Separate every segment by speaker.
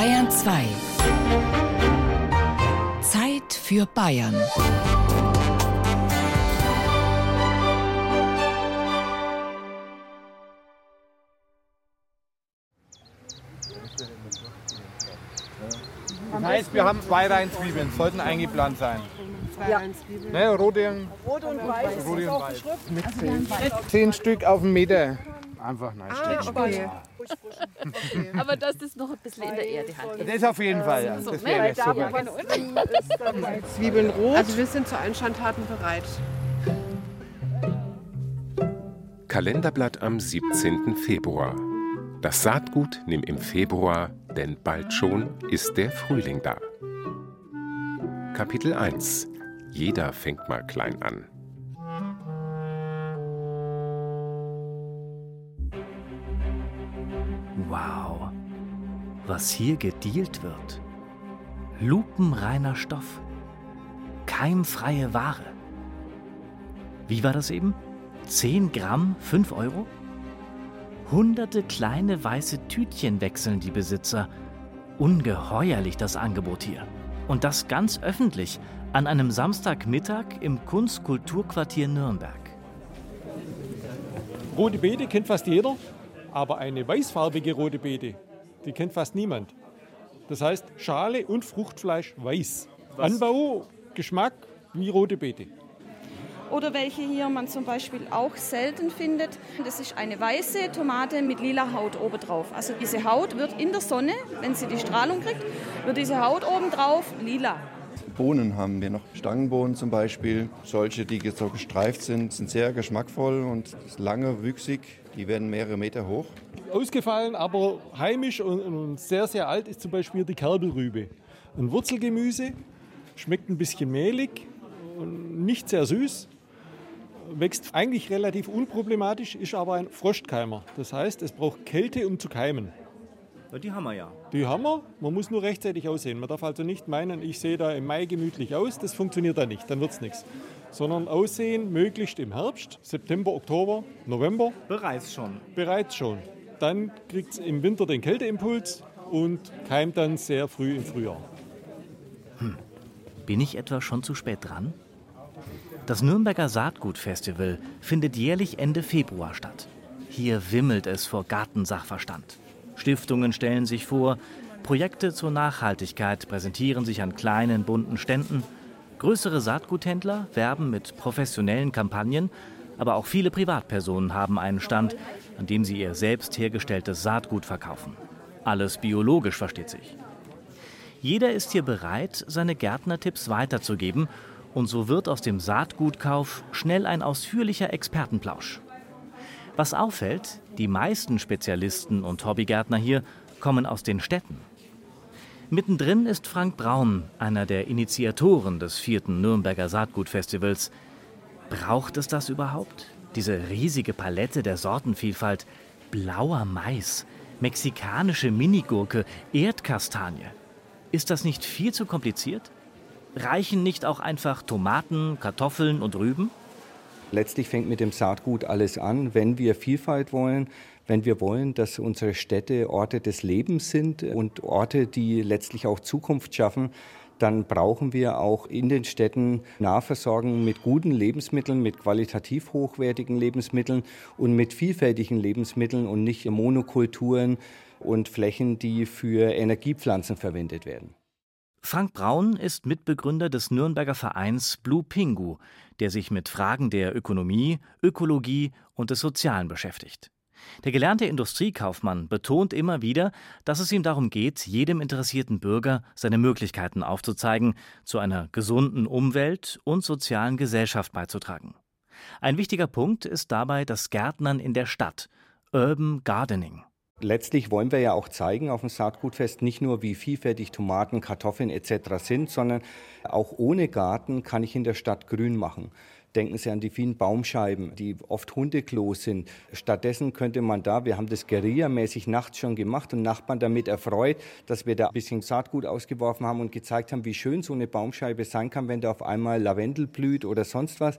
Speaker 1: Bayern 2. Zeit für Bayern.
Speaker 2: Das heißt, wir haben zwei Reihen Zwiebeln, sollten eingeplant sein.
Speaker 3: Ja.
Speaker 2: Ne, rote,
Speaker 3: Rot und weiß.
Speaker 2: rote
Speaker 3: ist
Speaker 2: und weiß. zehn. Zehn Stück auf einen Meter. Einfach nein,
Speaker 3: Ah, okay.
Speaker 4: Aber dass das noch ein bisschen in der Erde hat.
Speaker 2: Das auf jeden Fall, ja.
Speaker 4: So,
Speaker 2: Das
Speaker 4: ne?
Speaker 2: wäre
Speaker 4: Weil da,
Speaker 2: super.
Speaker 3: ist dabei Zwiebeln rot.
Speaker 5: Also wir sind zu allen Schandtaten bereit.
Speaker 6: Kalenderblatt am 17. Februar. Das Saatgut nimm im Februar, denn bald schon ist der Frühling da. Kapitel 1 Jeder fängt mal klein an.
Speaker 7: Wow, was hier gedealt wird. Lupenreiner Stoff. Keimfreie Ware. Wie war das eben? 10 Gramm, 5 Euro? Hunderte kleine weiße Tütchen wechseln die Besitzer. Ungeheuerlich das Angebot hier. Und das ganz öffentlich, an einem Samstagmittag im Kunstkulturquartier Nürnberg.
Speaker 8: Rote Beete kennt fast jeder, aber eine weißfarbige rote Beete, die kennt fast niemand. Das heißt Schale und Fruchtfleisch weiß. Anbau, Geschmack wie rote Beete.
Speaker 9: Oder welche hier man zum Beispiel auch selten findet. Das ist eine weiße Tomate mit lila Haut obendrauf. Also diese Haut wird in der Sonne, wenn sie die Strahlung kriegt, wird diese Haut obendrauf lila.
Speaker 10: Bohnen haben wir noch. Stangenbohnen zum Beispiel. Solche, die so gestreift sind, sind sehr geschmackvoll und lange wüchsig. Die werden mehrere Meter hoch.
Speaker 8: Ausgefallen, aber heimisch und, sehr, sehr alt ist zum Beispiel die Kerbelrübe. Ein Wurzelgemüse, schmeckt ein bisschen mehlig und nicht sehr süß. Wächst eigentlich relativ unproblematisch, ist aber ein Frostkeimer. Das heißt, es braucht Kälte, um zu keimen.
Speaker 7: Die haben wir ja.
Speaker 8: Die haben wir, man muss nur rechtzeitig aussehen. Man darf also nicht meinen, ich sehe da im Mai gemütlich aus, das funktioniert da nicht, dann wird es nichts. Sondern aussehen möglichst im Herbst, September, Oktober, November,
Speaker 7: Bereits schon.
Speaker 8: bereits schon. Dann kriegt es im Winter den Kälteimpuls und keimt dann sehr früh im Frühjahr.
Speaker 7: Bin ich etwa schon zu spät dran? Das Nürnberger Saatgutfestival findet jährlich Ende Februar statt. Hier wimmelt es vor Gartensachverstand. Stiftungen stellen sich vor, Projekte zur Nachhaltigkeit präsentieren sich an kleinen bunten Ständen. Größere Saatguthändler werben mit professionellen Kampagnen, aber auch viele Privatpersonen haben einen Stand, an dem sie ihr selbst hergestelltes Saatgut verkaufen. Alles biologisch versteht sich. Jeder ist hier bereit, seine Gärtnertipps weiterzugeben und so wird aus dem Saatgutkauf schnell ein ausführlicher Expertenplausch. Was auffällt, die meisten Spezialisten und Hobbygärtner hier kommen aus den Städten. Mittendrin ist Frank Braun, einer der Initiatoren des vierten Nürnberger Saatgutfestivals. Braucht es das überhaupt? Diese riesige Palette der Sortenvielfalt, blauer Mais, mexikanische Minigurke, Erdkastanie. Ist das nicht viel zu kompliziert? Reichen nicht auch einfach Tomaten, Kartoffeln und Rüben?
Speaker 11: Letztlich fängt mit dem Saatgut alles an. Wenn wir Vielfalt wollen, wenn wir wollen, dass unsere Städte Orte des Lebens sind und Orte, die letztlich auch Zukunft schaffen, dann brauchen wir auch in den Städten Nahversorgung mit guten Lebensmitteln, mit qualitativ hochwertigen Lebensmitteln und mit vielfältigen Lebensmitteln und nicht Monokulturen und Flächen, die für Energiepflanzen verwendet werden.
Speaker 7: Frank Braun ist Mitbegründer des Nürnberger Vereins Blue Pingu, der sich mit Fragen der Ökonomie, Ökologie und des Sozialen beschäftigt. Der gelernte Industriekaufmann betont immer wieder, dass es ihm darum geht, jedem interessierten Bürger seine Möglichkeiten aufzuzeigen, zu einer gesunden Umwelt und sozialen Gesellschaft beizutragen. Ein wichtiger Punkt ist dabei das Gärtnern in der Stadt, Urban Gardening.
Speaker 11: Letztlich wollen wir ja auch zeigen auf dem Saatgutfest nicht nur, wie vielfältig Tomaten, Kartoffeln etc. sind, sondern auch ohne Garten kann ich in der Stadt grün machen. Denken Sie an die vielen Baumscheiben, die oft Hundeklos sind. Stattdessen könnte man da, wir haben das Guerilla-mäßig nachts schon gemacht und Nachbarn damit erfreut, dass wir da ein bisschen Saatgut ausgeworfen haben und gezeigt haben, wie schön so eine Baumscheibe sein kann, wenn da auf einmal Lavendel blüht oder sonst was.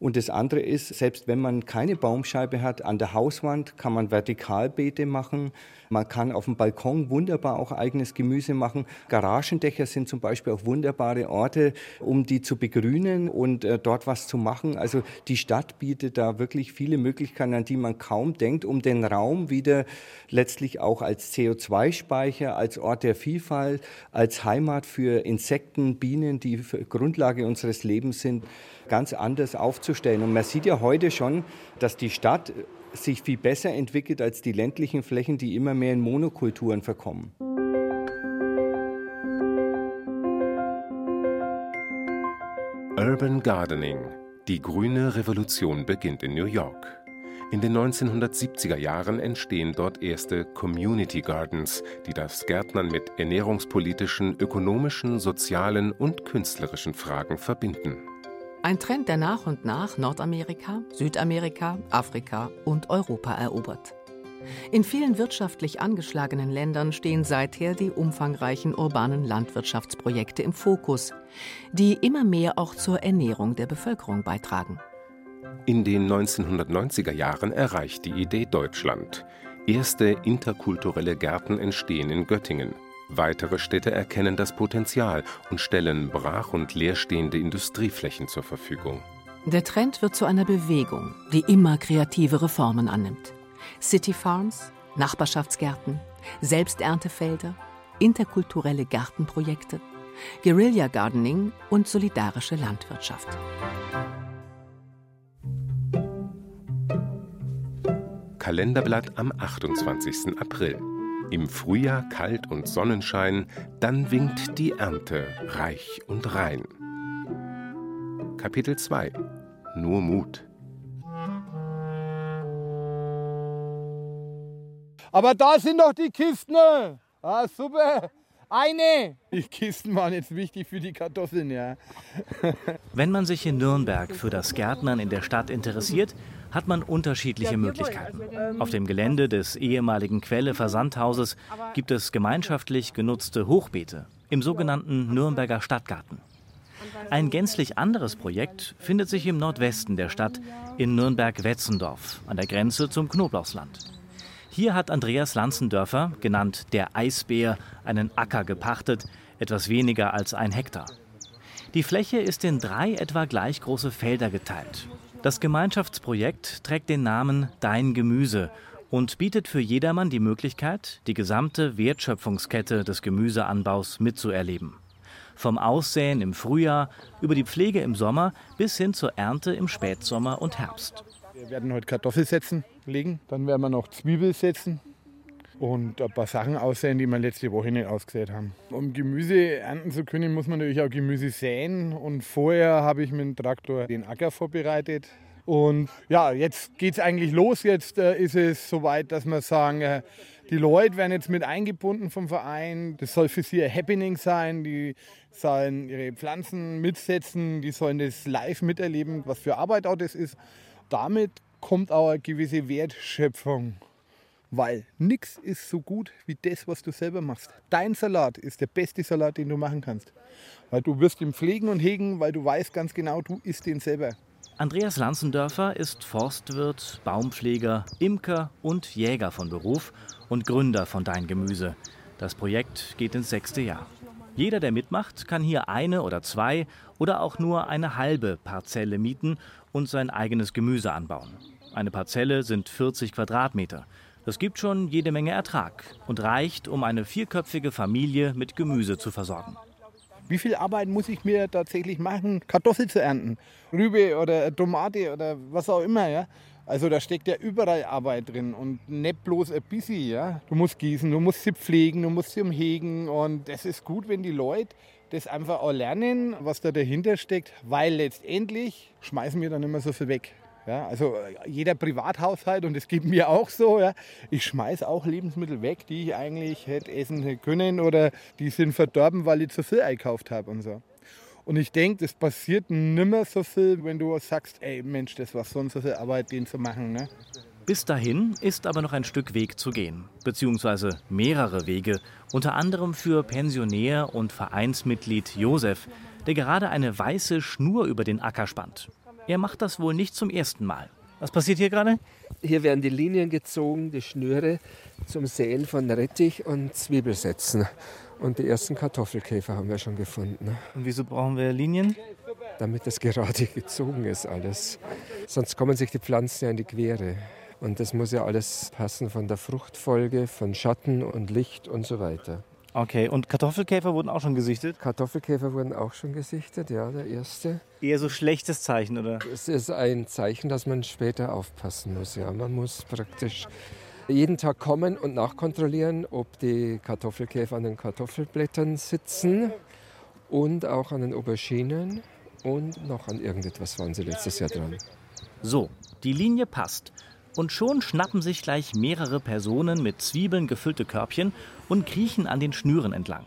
Speaker 11: Und das andere ist, selbst wenn man keine Baumscheibe hat, an der Hauswand kann man Vertikalbeete machen. Man kann auf dem Balkon wunderbar auch eigenes Gemüse machen. Garagendächer sind zum Beispiel auch wunderbare Orte, um die zu begrünen und äh, dort was zu machen. Also die Stadt bietet da wirklich viele Möglichkeiten, an die man kaum denkt, um den Raum wieder letztlich auch als CO2-Speicher, als Ort der Vielfalt, als Heimat für Insekten, Bienen, die Grundlage unseres Lebens sind, ganz anders aufzustellen. Und man sieht ja heute schon, dass die Stadt sich viel besser entwickelt als die ländlichen Flächen, die immer mehr in Monokulturen verkommen.
Speaker 6: Urban Gardening. Die grüne Revolution beginnt in New York. In den 1970er Jahren entstehen dort erste Community Gardens, die das Gärtnern mit ernährungspolitischen, ökonomischen, sozialen und künstlerischen Fragen verbinden.
Speaker 1: Ein Trend, der nach und nach Nordamerika, Südamerika, Afrika und Europa erobert. In vielen wirtschaftlich angeschlagenen Ländern stehen seither die umfangreichen urbanen Landwirtschaftsprojekte im Fokus, die immer mehr auch zur Ernährung der Bevölkerung beitragen.
Speaker 6: In den 1990er Jahren erreicht die Idee Deutschland. Erste interkulturelle Gärten entstehen in Göttingen. Weitere Städte erkennen das Potenzial und stellen brach und leerstehende Industrieflächen zur Verfügung.
Speaker 1: Der Trend wird zu einer Bewegung, die immer kreativere Formen annimmt. City Farms, Nachbarschaftsgärten, Selbsterntefelder, interkulturelle Gartenprojekte, Guerilla Gardening und solidarische Landwirtschaft.
Speaker 6: Kalenderblatt am 28. April. Im Frühjahr kalt und Sonnenschein, dann winkt die Ernte reich und rein. Kapitel 2 Nur Mut.
Speaker 2: Aber da sind doch die Kisten. Ah, super. Eine. Die Kisten waren jetzt wichtig für die Kartoffeln, ja.
Speaker 7: Wenn man sich in Nürnberg für das Gärtnern in der Stadt interessiert, hat man unterschiedliche Möglichkeiten. Auf dem Gelände des ehemaligen Quelle-Versandhauses gibt es gemeinschaftlich genutzte Hochbeete im sogenannten Nürnberger Stadtgarten. Ein gänzlich anderes Projekt findet sich im Nordwesten der Stadt in Nürnberg-Wetzendorf an der Grenze zum Knoblauchsland. Hier hat Andreas Lanzendörfer, genannt der Eisbär, einen Acker gepachtet, etwas weniger als ein Hektar. Die Fläche ist in drei etwa gleich große Felder geteilt. Das Gemeinschaftsprojekt trägt den Namen Dein Gemüse und bietet für jedermann die Möglichkeit, die gesamte Wertschöpfungskette des Gemüseanbaus mitzuerleben. Vom Aussäen im Frühjahr über die Pflege im Sommer bis hin zur Ernte im Spätsommer und Herbst.
Speaker 2: Wir werden heute Kartoffelsätzen legen, dann werden wir noch Zwiebel setzen und ein paar Sachen aussehen, die wir letzte Woche nicht ausgesät haben. Um Gemüse ernten zu können, muss man natürlich auch Gemüse säen. Und vorher habe ich mit dem Traktor den Acker vorbereitet. Und ja, jetzt geht es eigentlich los. Jetzt äh, ist es soweit, dass wir sagen, äh, die Leute werden jetzt mit eingebunden vom Verein. Das soll für sie ein Happening sein. Die sollen ihre Pflanzen mitsetzen, die sollen das live miterleben, was für Arbeit auch das ist damit kommt auch eine gewisse Wertschöpfung. Weil nichts ist so gut wie das, was du selber machst. Dein Salat ist der beste Salat, den du machen kannst. Weil du wirst ihn pflegen und hegen, weil du weißt ganz genau, du isst den selber.
Speaker 7: Andreas Lanzendörfer ist Forstwirt, Baumpfleger, Imker und Jäger von Beruf und Gründer von Dein Gemüse. Das Projekt geht ins sechste Jahr. Jeder, der mitmacht, kann hier eine oder zwei oder auch nur eine halbe Parzelle mieten und sein eigenes Gemüse anbauen. Eine Parzelle sind 40 Quadratmeter. Das gibt schon jede Menge Ertrag und reicht, um eine vierköpfige Familie mit Gemüse zu versorgen.
Speaker 2: Wie viel Arbeit muss ich mir tatsächlich machen, Kartoffel zu ernten? Rübe oder Tomate oder was auch immer, ja? Also da steckt ja überall Arbeit drin und nicht bloß ein bisschen, ja? Du musst gießen, du musst sie pflegen, du musst sie umhegen und es ist gut, wenn die Leute das einfach auch lernen, was da dahinter steckt, weil letztendlich schmeißen wir dann immer so viel weg. Ja, also jeder Privathaushalt, und das geht mir auch so, ja, ich schmeiße auch Lebensmittel weg, die ich eigentlich hätte essen können oder die sind verdorben, weil ich zu viel einkauft habe und so. Und ich denke, das passiert nimmer so viel, wenn du sagst, ey Mensch, das war sonst so viel Arbeit, den zu machen. Ne?
Speaker 7: Bis dahin ist aber noch ein Stück Weg zu gehen, beziehungsweise mehrere Wege, unter anderem für Pensionär und Vereinsmitglied Josef, der gerade eine weiße Schnur über den Acker spannt. Er macht das wohl nicht zum ersten Mal. Was passiert hier gerade?
Speaker 12: Hier werden die Linien gezogen, die Schnüre zum Säen von Rettich und Zwiebelsätzen. Und die ersten Kartoffelkäfer haben wir schon gefunden.
Speaker 7: Und wieso brauchen wir Linien?
Speaker 12: Damit das gerade gezogen ist alles. Sonst kommen sich die Pflanzen ja in die Quere. Und das muss ja alles passen von der Fruchtfolge, von Schatten und Licht und so weiter.
Speaker 7: Okay, und Kartoffelkäfer wurden auch schon gesichtet?
Speaker 12: Kartoffelkäfer wurden auch schon gesichtet, ja, der erste.
Speaker 7: Eher so schlechtes Zeichen, oder?
Speaker 12: Es ist ein Zeichen, dass man später aufpassen muss, ja. Man muss praktisch jeden Tag kommen und nachkontrollieren, ob die Kartoffelkäfer an den Kartoffelblättern sitzen und auch an den Auberginen und noch an irgendetwas waren sie letztes Jahr dran.
Speaker 7: So, die Linie passt. Und schon schnappen sich gleich mehrere Personen mit Zwiebeln gefüllte Körbchen und kriechen an den Schnüren entlang.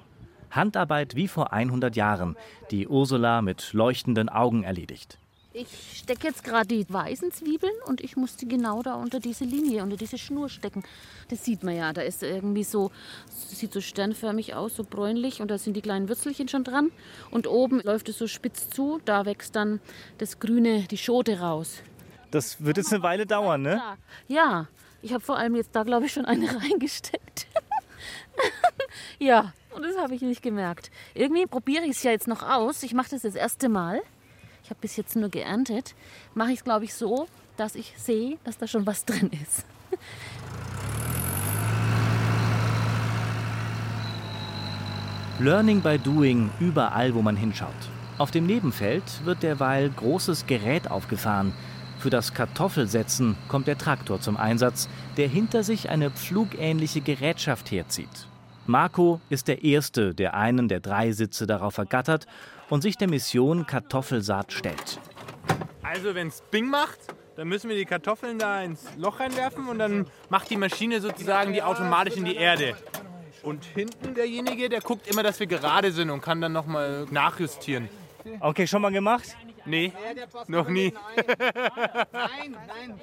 Speaker 7: Handarbeit wie vor 100 Jahren, die Ursula mit leuchtenden Augen erledigt.
Speaker 4: Ich stecke jetzt gerade die weißen Zwiebeln und ich muss genau da unter diese Linie, unter diese Schnur stecken. Das sieht man ja, da ist irgendwie so, sieht so sternförmig aus, so bräunlich und da sind die kleinen Würzelchen schon dran. Und oben läuft es so spitz zu, da wächst dann das grüne, die Schote raus.
Speaker 7: Das wird jetzt eine Weile dauern, ne?
Speaker 4: Ja, ich habe vor allem jetzt da, glaube ich, schon eine reingesteckt. ja, und das habe ich nicht gemerkt. Irgendwie probiere ich es ja jetzt noch aus. Ich mache das das erste Mal. Ich habe bis jetzt nur geerntet. Mache ich es, glaube ich, so, dass ich sehe, dass da schon was drin ist.
Speaker 7: Learning by Doing überall, wo man hinschaut. Auf dem Nebenfeld wird derweil großes Gerät aufgefahren. Für das Kartoffelsetzen kommt der Traktor zum Einsatz, der hinter sich eine pflugähnliche Gerätschaft herzieht. Marco ist der Erste, der einen der drei Sitze darauf ergattert und sich der Mission Kartoffelsaat stellt.
Speaker 13: Also wenn es Bing macht, dann müssen wir die Kartoffeln da ins Loch reinwerfen und dann macht die Maschine sozusagen die automatisch in die Erde. Und hinten derjenige, der guckt immer, dass wir gerade sind und kann dann nochmal nachjustieren.
Speaker 7: Okay, schon mal gemacht?
Speaker 13: Nee, noch nie.
Speaker 2: Nein, nein.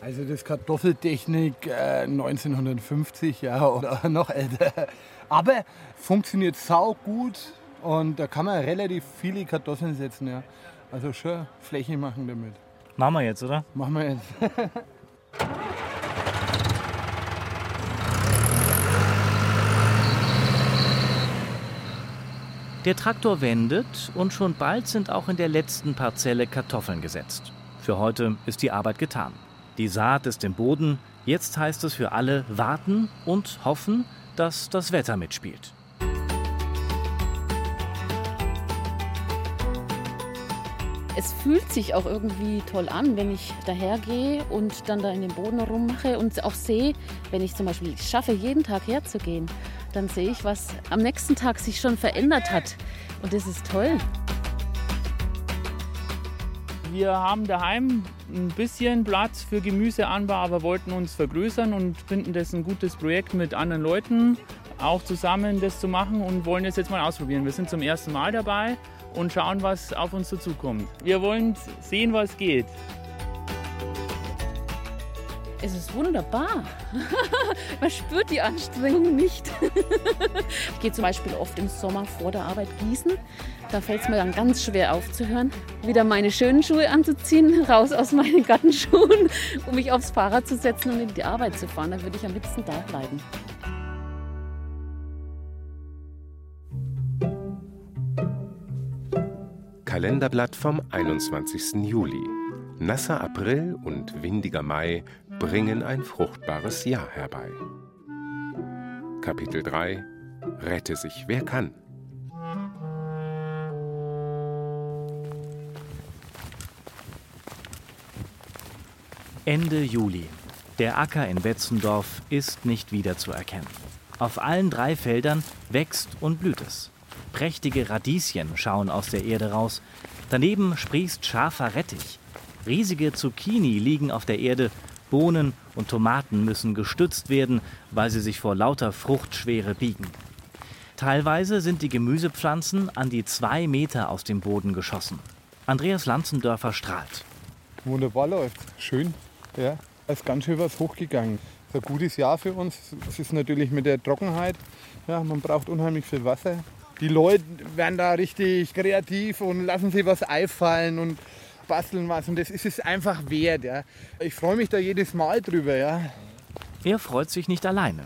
Speaker 2: Also das Kartoffeltechnik äh, 1950 ja, oder noch älter. Aber funktioniert sau gut und da kann man relativ viele Kartoffeln setzen. Ja. Also schon Fläche machen damit.
Speaker 7: Machen wir jetzt, oder?
Speaker 2: Machen wir jetzt.
Speaker 7: Der Traktor wendet und schon bald sind auch in der letzten Parzelle Kartoffeln gesetzt. Für heute ist die Arbeit getan. Die Saat ist im Boden. Jetzt heißt es für alle warten und hoffen, dass das Wetter mitspielt.
Speaker 4: Es fühlt sich auch irgendwie toll an, wenn ich dahergehe und dann da in den Boden rummache und auch sehe, wenn ich zum Beispiel schaffe, jeden Tag herzugehen, dann sehe ich, was am nächsten Tag sich schon verändert hat. Und das ist toll.
Speaker 14: Wir haben daheim ein bisschen Platz für Gemüseanbau, aber wollten uns vergrößern und finden das ein gutes Projekt mit anderen Leuten auch zusammen das zu machen und wollen das jetzt mal ausprobieren. Wir sind zum ersten Mal dabei und schauen, was auf uns zukommt. Wir wollen sehen, was geht.
Speaker 4: Es ist wunderbar. Man spürt die Anstrengung nicht. ich gehe zum Beispiel oft im Sommer vor der Arbeit gießen. Da fällt es mir dann ganz schwer aufzuhören, wieder meine schönen Schuhe anzuziehen, raus aus meinen Gattenschuhen, um mich aufs Fahrrad zu setzen und in die Arbeit zu fahren. Da würde ich am liebsten da bleiben.
Speaker 6: Kalenderblatt vom 21. Juli. Nasser April und windiger Mai bringen ein fruchtbares Jahr herbei. Kapitel 3 Rette sich wer kann.
Speaker 7: Ende Juli. Der Acker in Betzendorf ist nicht wiederzuerkennen. Auf allen drei Feldern wächst und blüht es. Prächtige Radieschen schauen aus der Erde raus. Daneben sprießt scharfer Rettich. Riesige Zucchini liegen auf der Erde. Bohnen und Tomaten müssen gestützt werden, weil sie sich vor lauter Fruchtschwere biegen. Teilweise sind die Gemüsepflanzen an die zwei Meter aus dem Boden geschossen. Andreas Lanzendörfer strahlt.
Speaker 2: Wunderbar läuft. Schön. Ja, ist ganz schön was hochgegangen. ist ein gutes Jahr für uns. Es ist natürlich mit der Trockenheit. Ja, man braucht unheimlich viel Wasser. Die Leute werden da richtig kreativ und lassen sich was einfallen und basteln was und das ist es einfach wert. Ja. Ich freue mich da jedes Mal drüber. Ja.
Speaker 7: Er freut sich nicht alleine.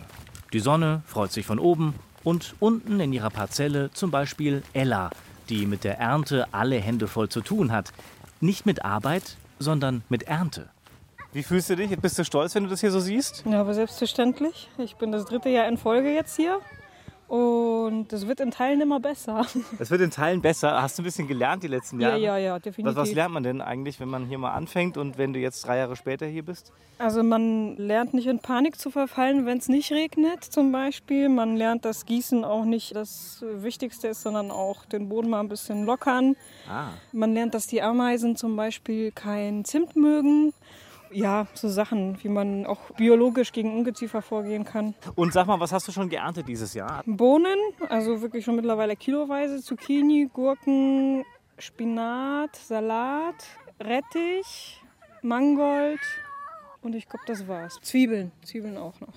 Speaker 7: Die Sonne freut sich von oben und unten in ihrer Parzelle zum Beispiel Ella, die mit der Ernte alle Hände voll zu tun hat. Nicht mit Arbeit, sondern mit Ernte. Wie fühlst du dich? Bist du stolz, wenn du das hier so siehst?
Speaker 15: Ja, aber selbstverständlich. Ich bin das dritte Jahr in Folge jetzt hier. Und es wird in Teilen immer besser.
Speaker 7: Es wird in Teilen besser. Hast du ein bisschen gelernt die letzten Jahre?
Speaker 15: Ja, ja, ja, definitiv.
Speaker 7: Was, was lernt man denn eigentlich, wenn man hier mal anfängt und wenn du jetzt drei Jahre später hier bist?
Speaker 15: Also man lernt nicht in Panik zu verfallen, wenn es nicht regnet zum Beispiel. Man lernt, dass Gießen auch nicht das Wichtigste ist, sondern auch den Boden mal ein bisschen lockern.
Speaker 7: Ah.
Speaker 15: Man lernt, dass die Ameisen zum Beispiel kein Zimt mögen ja, so Sachen, wie man auch biologisch gegen Ungeziefer vorgehen kann.
Speaker 7: Und sag mal, was hast du schon geerntet dieses Jahr?
Speaker 15: Bohnen, also wirklich schon mittlerweile kiloweise, Zucchini, Gurken, Spinat, Salat, Rettich, Mangold und ich glaube, das war's. Zwiebeln, Zwiebeln auch noch.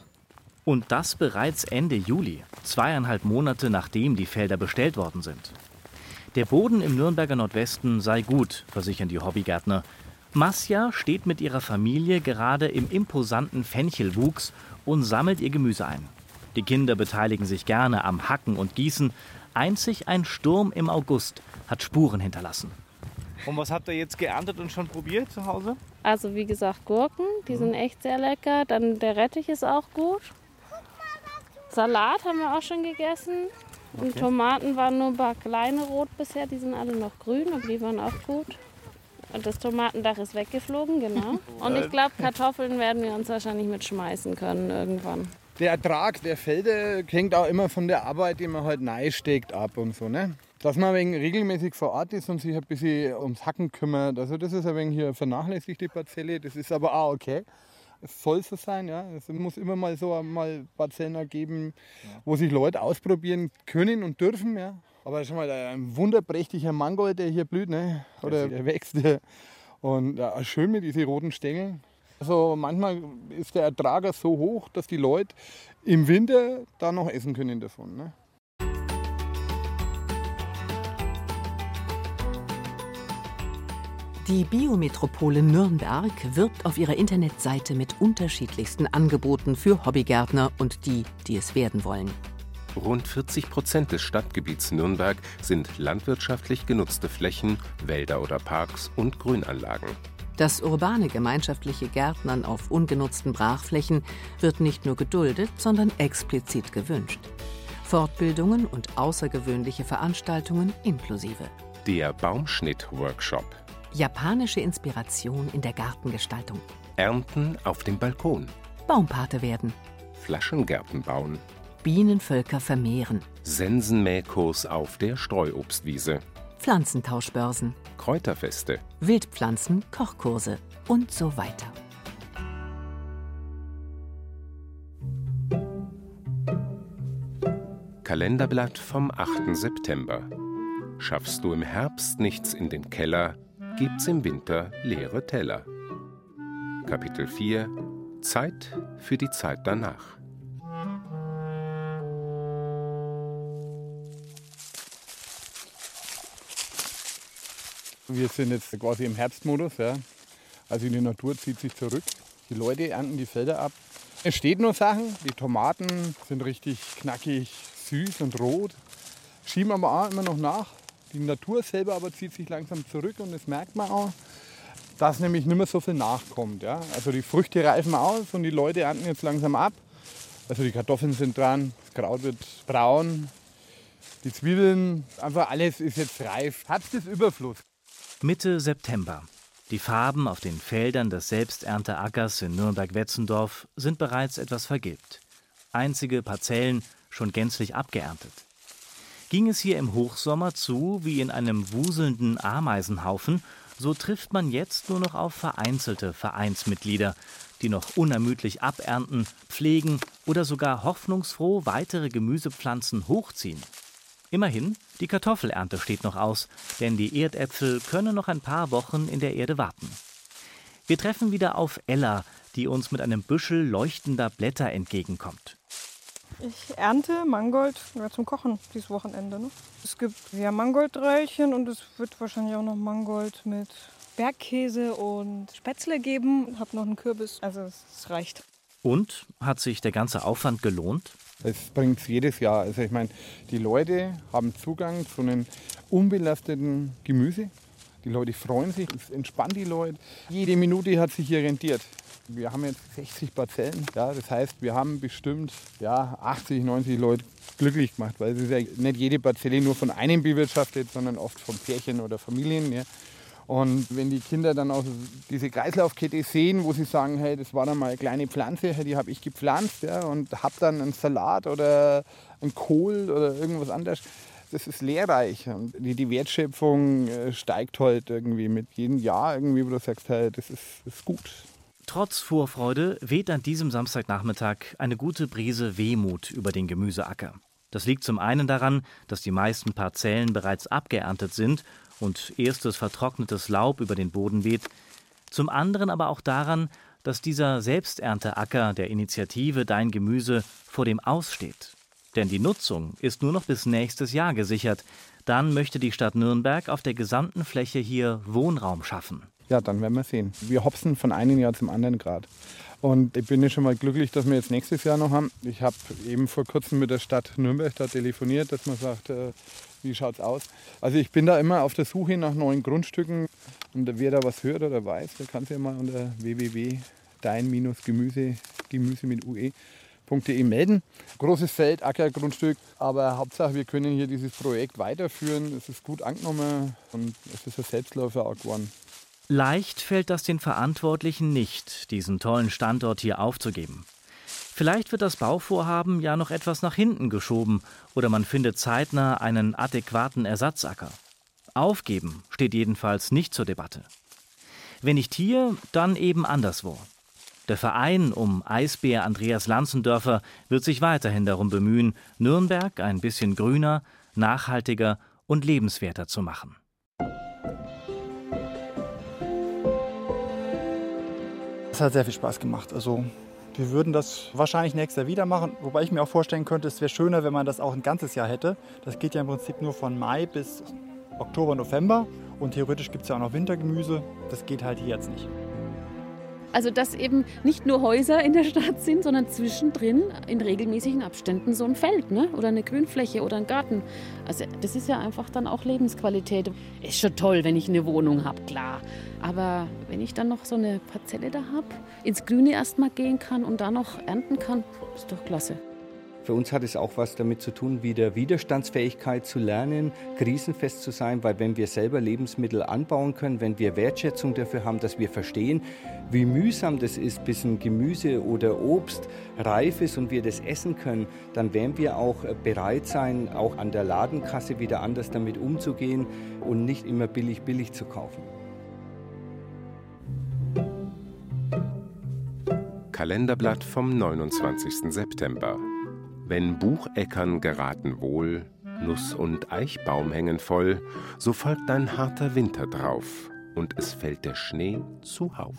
Speaker 7: Und das bereits Ende Juli, zweieinhalb Monate nachdem die Felder bestellt worden sind. Der Boden im Nürnberger Nordwesten sei gut, versichern die Hobbygärtner. Masja steht mit ihrer Familie gerade im imposanten Fenchelwuchs und sammelt ihr Gemüse ein. Die Kinder beteiligen sich gerne am Hacken und Gießen. Einzig ein Sturm im August hat Spuren hinterlassen. Und was habt ihr jetzt geerntet und schon probiert zu Hause?
Speaker 4: Also wie gesagt Gurken, die sind echt sehr lecker. Dann der Rettich ist auch gut. Salat haben wir auch schon gegessen. Und
Speaker 7: Okay.
Speaker 4: Tomaten waren nur ein paar kleine rot bisher, die sind alle noch grün, aber die waren auch gut. Und das Tomatendach ist weggeflogen, genau. Und ich glaube, Kartoffeln werden wir uns wahrscheinlich mitschmeißen können irgendwann.
Speaker 2: Der Ertrag der Felder hängt auch immer von der Arbeit, die man halt steckt, ab und so. Ne? Dass man wegen regelmäßig vor Ort ist und sich ein bisschen ums Hacken kümmert. Also das ist ein wenig hier vernachlässigt, die Parzelle. Das ist aber auch okay. Es soll so sein, ja. Es muss immer mal so mal Parzellen geben, wo sich Leute ausprobieren können und dürfen, ja. Aber schon mal ein wunderprächtiger Mangold, der hier blüht, ne? Oder der wächst. Und ja, schön mit diesen roten Stängeln. Also manchmal ist der Ertrag so hoch, dass die Leute im Winter da noch essen können davon. Ne?
Speaker 1: Die Biometropole Nürnberg wirbt auf ihrer Internetseite mit unterschiedlichsten Angeboten für Hobbygärtner und die, die es werden wollen.
Speaker 6: Rund 40 Prozent des Stadtgebiets Nürnberg sind landwirtschaftlich genutzte Flächen, Wälder oder Parks und Grünanlagen.
Speaker 1: Das urbane gemeinschaftliche Gärtnern auf ungenutzten Brachflächen wird nicht nur geduldet, sondern explizit gewünscht. Fortbildungen und außergewöhnliche Veranstaltungen inklusive.
Speaker 6: Der Baumschnitt-Workshop.
Speaker 1: Japanische Inspiration in der Gartengestaltung.
Speaker 6: Ernten auf dem Balkon.
Speaker 1: Baumpate werden.
Speaker 6: Flaschengärten bauen.
Speaker 1: Bienenvölker vermehren.
Speaker 6: Sensenmähkurs auf der Streuobstwiese.
Speaker 1: Pflanzentauschbörsen.
Speaker 6: Kräuterfeste.
Speaker 1: Wildpflanzen, Kochkurse und so weiter.
Speaker 6: Kalenderblatt vom 8. September. Schaffst du im Herbst nichts in den Keller, gibt's im Winter leere Teller. Kapitel 4 Zeit für die Zeit danach.
Speaker 2: Wir sind jetzt quasi im Herbstmodus. Ja. Also die Natur zieht sich zurück. Die Leute ernten die Felder ab. Es steht nur Sachen. Die Tomaten sind richtig knackig, süß und rot. Schieben aber auch immer noch nach. Die Natur selber aber zieht sich langsam zurück und das merkt man auch, dass nämlich nicht mehr so viel nachkommt. Ja. Also die Früchte reifen aus und die Leute ernten jetzt langsam ab. Also die Kartoffeln sind dran, das Kraut wird braun, die Zwiebeln, einfach alles ist jetzt reif. Herbst ist Überfluss.
Speaker 7: Mitte September. Die Farben auf den Feldern des Selbsternteackers in Nürnberg-Wetzendorf sind bereits etwas vergilbt. Einzige Parzellen schon gänzlich abgeerntet. Ging es hier im Hochsommer zu wie in einem wuselnden Ameisenhaufen, so trifft man jetzt nur noch auf vereinzelte Vereinsmitglieder, die noch unermüdlich abernten, pflegen oder sogar hoffnungsfroh weitere Gemüsepflanzen hochziehen. Immerhin, die Kartoffelernte steht noch aus, denn die Erdäpfel können noch ein paar Wochen in der Erde warten. Wir treffen wieder auf Ella, die uns mit einem Büschel leuchtender Blätter entgegenkommt.
Speaker 15: Ich ernte Mangold ja, zum Kochen dieses Wochenende. Ne? Es gibt ja Mangoldreilchen und es wird wahrscheinlich auch noch Mangold mit Bergkäse und Spätzle geben. Hab noch einen Kürbis. Also es reicht.
Speaker 7: Und hat sich der ganze Aufwand gelohnt?
Speaker 2: Es bringt es jedes Jahr. Also ich meine, die Leute haben Zugang zu einem unbelasteten Gemüse. Die Leute freuen sich, es entspannt die Leute. Jede Minute hat sich hier rentiert. Wir haben jetzt 60 Parzellen. Ja, das heißt, wir haben bestimmt ja, 80, 90 Leute glücklich gemacht, weil es ist ja nicht jede Parzelle nur von einem bewirtschaftet, sondern oft von Pärchen oder Familien. Ja. Und wenn die Kinder dann auch diese Kreislaufkette sehen, wo sie sagen, hey, das war dann mal eine kleine Pflanze, die habe ich gepflanzt ja, und habe dann einen Salat oder einen Kohl oder irgendwas anderes, das ist lehrreich. Und die, die Wertschöpfung äh, steigt halt irgendwie mit jedem Jahr irgendwie, wo du sagst, hey, das ist, das ist gut.
Speaker 7: Trotz Vorfreude weht an diesem Samstagnachmittag eine gute Brise Wehmut über den Gemüseacker. Das liegt zum einen daran, dass die meisten Parzellen bereits abgeerntet sind und erstes vertrocknetes Laub über den Boden weht, zum anderen aber auch daran, dass dieser Selbsternteacker der Initiative Dein Gemüse vor dem Aussteht. Denn die Nutzung ist nur noch bis nächstes Jahr gesichert. Dann möchte die Stadt Nürnberg auf der gesamten Fläche hier Wohnraum schaffen.
Speaker 2: Ja, dann werden wir sehen. Wir hopsen von einem Jahr zum anderen Grad. Und ich bin ja schon mal glücklich, dass wir jetzt nächstes Jahr noch haben. Ich habe eben vor kurzem mit der Stadt Nürnberg da telefoniert, dass man sagt, äh, wie schaut es aus? Also ich bin da immer auf der Suche nach neuen Grundstücken. Und wer da was hört oder weiß, der kann sich ja mal unter www.dein-gemüse Gemüse mit ue.de melden. Großes Feld, Ackergrundstück, aber Hauptsache wir können hier dieses Projekt weiterführen. Es ist gut angenommen und es ist ein Selbstläufer auch geworden.
Speaker 7: Leicht fällt das den Verantwortlichen nicht, diesen tollen Standort hier aufzugeben. Vielleicht wird das Bauvorhaben ja noch etwas nach hinten geschoben oder man findet zeitnah einen adäquaten Ersatzacker. Aufgeben steht jedenfalls nicht zur Debatte. Wenn nicht hier, dann eben anderswo. Der Verein um Eisbär Andreas Lanzendörfer wird sich weiterhin darum bemühen, Nürnberg ein bisschen grüner, nachhaltiger und lebenswerter zu machen.
Speaker 16: Es hat sehr viel Spaß gemacht. Also wir würden das wahrscheinlich nächstes Jahr wieder machen, wobei ich mir auch vorstellen könnte, es wäre schöner, wenn man das auch ein ganzes Jahr hätte. Das geht ja im Prinzip nur von Mai bis Oktober, November und theoretisch gibt es ja auch noch Wintergemüse. Das geht halt hier jetzt nicht.
Speaker 4: Also dass eben nicht nur Häuser in der Stadt sind, sondern zwischendrin in regelmäßigen Abständen so ein Feld ne? oder eine Grünfläche oder ein Garten. Also das ist ja einfach dann auch Lebensqualität. Ist schon toll, wenn ich eine Wohnung habe, klar. Aber wenn ich dann noch so eine Parzelle da habe, ins Grüne erstmal gehen kann und da noch ernten kann, ist doch klasse.
Speaker 11: Für uns hat es auch was damit zu tun, wieder Widerstandsfähigkeit zu lernen, krisenfest zu sein, weil wenn wir selber Lebensmittel anbauen können, wenn wir Wertschätzung dafür haben, dass wir verstehen, wie mühsam das ist, bis ein Gemüse oder Obst reif ist und wir das essen können, dann werden wir auch bereit sein, auch an der Ladenkasse wieder anders damit umzugehen und nicht immer billig billig zu kaufen.
Speaker 6: Kalenderblatt vom 29. September. Wenn Bucheckern geraten wohl, Nuss und Eichbaum hängen voll, so folgt ein harter Winter drauf und es fällt der Schnee zuhauf.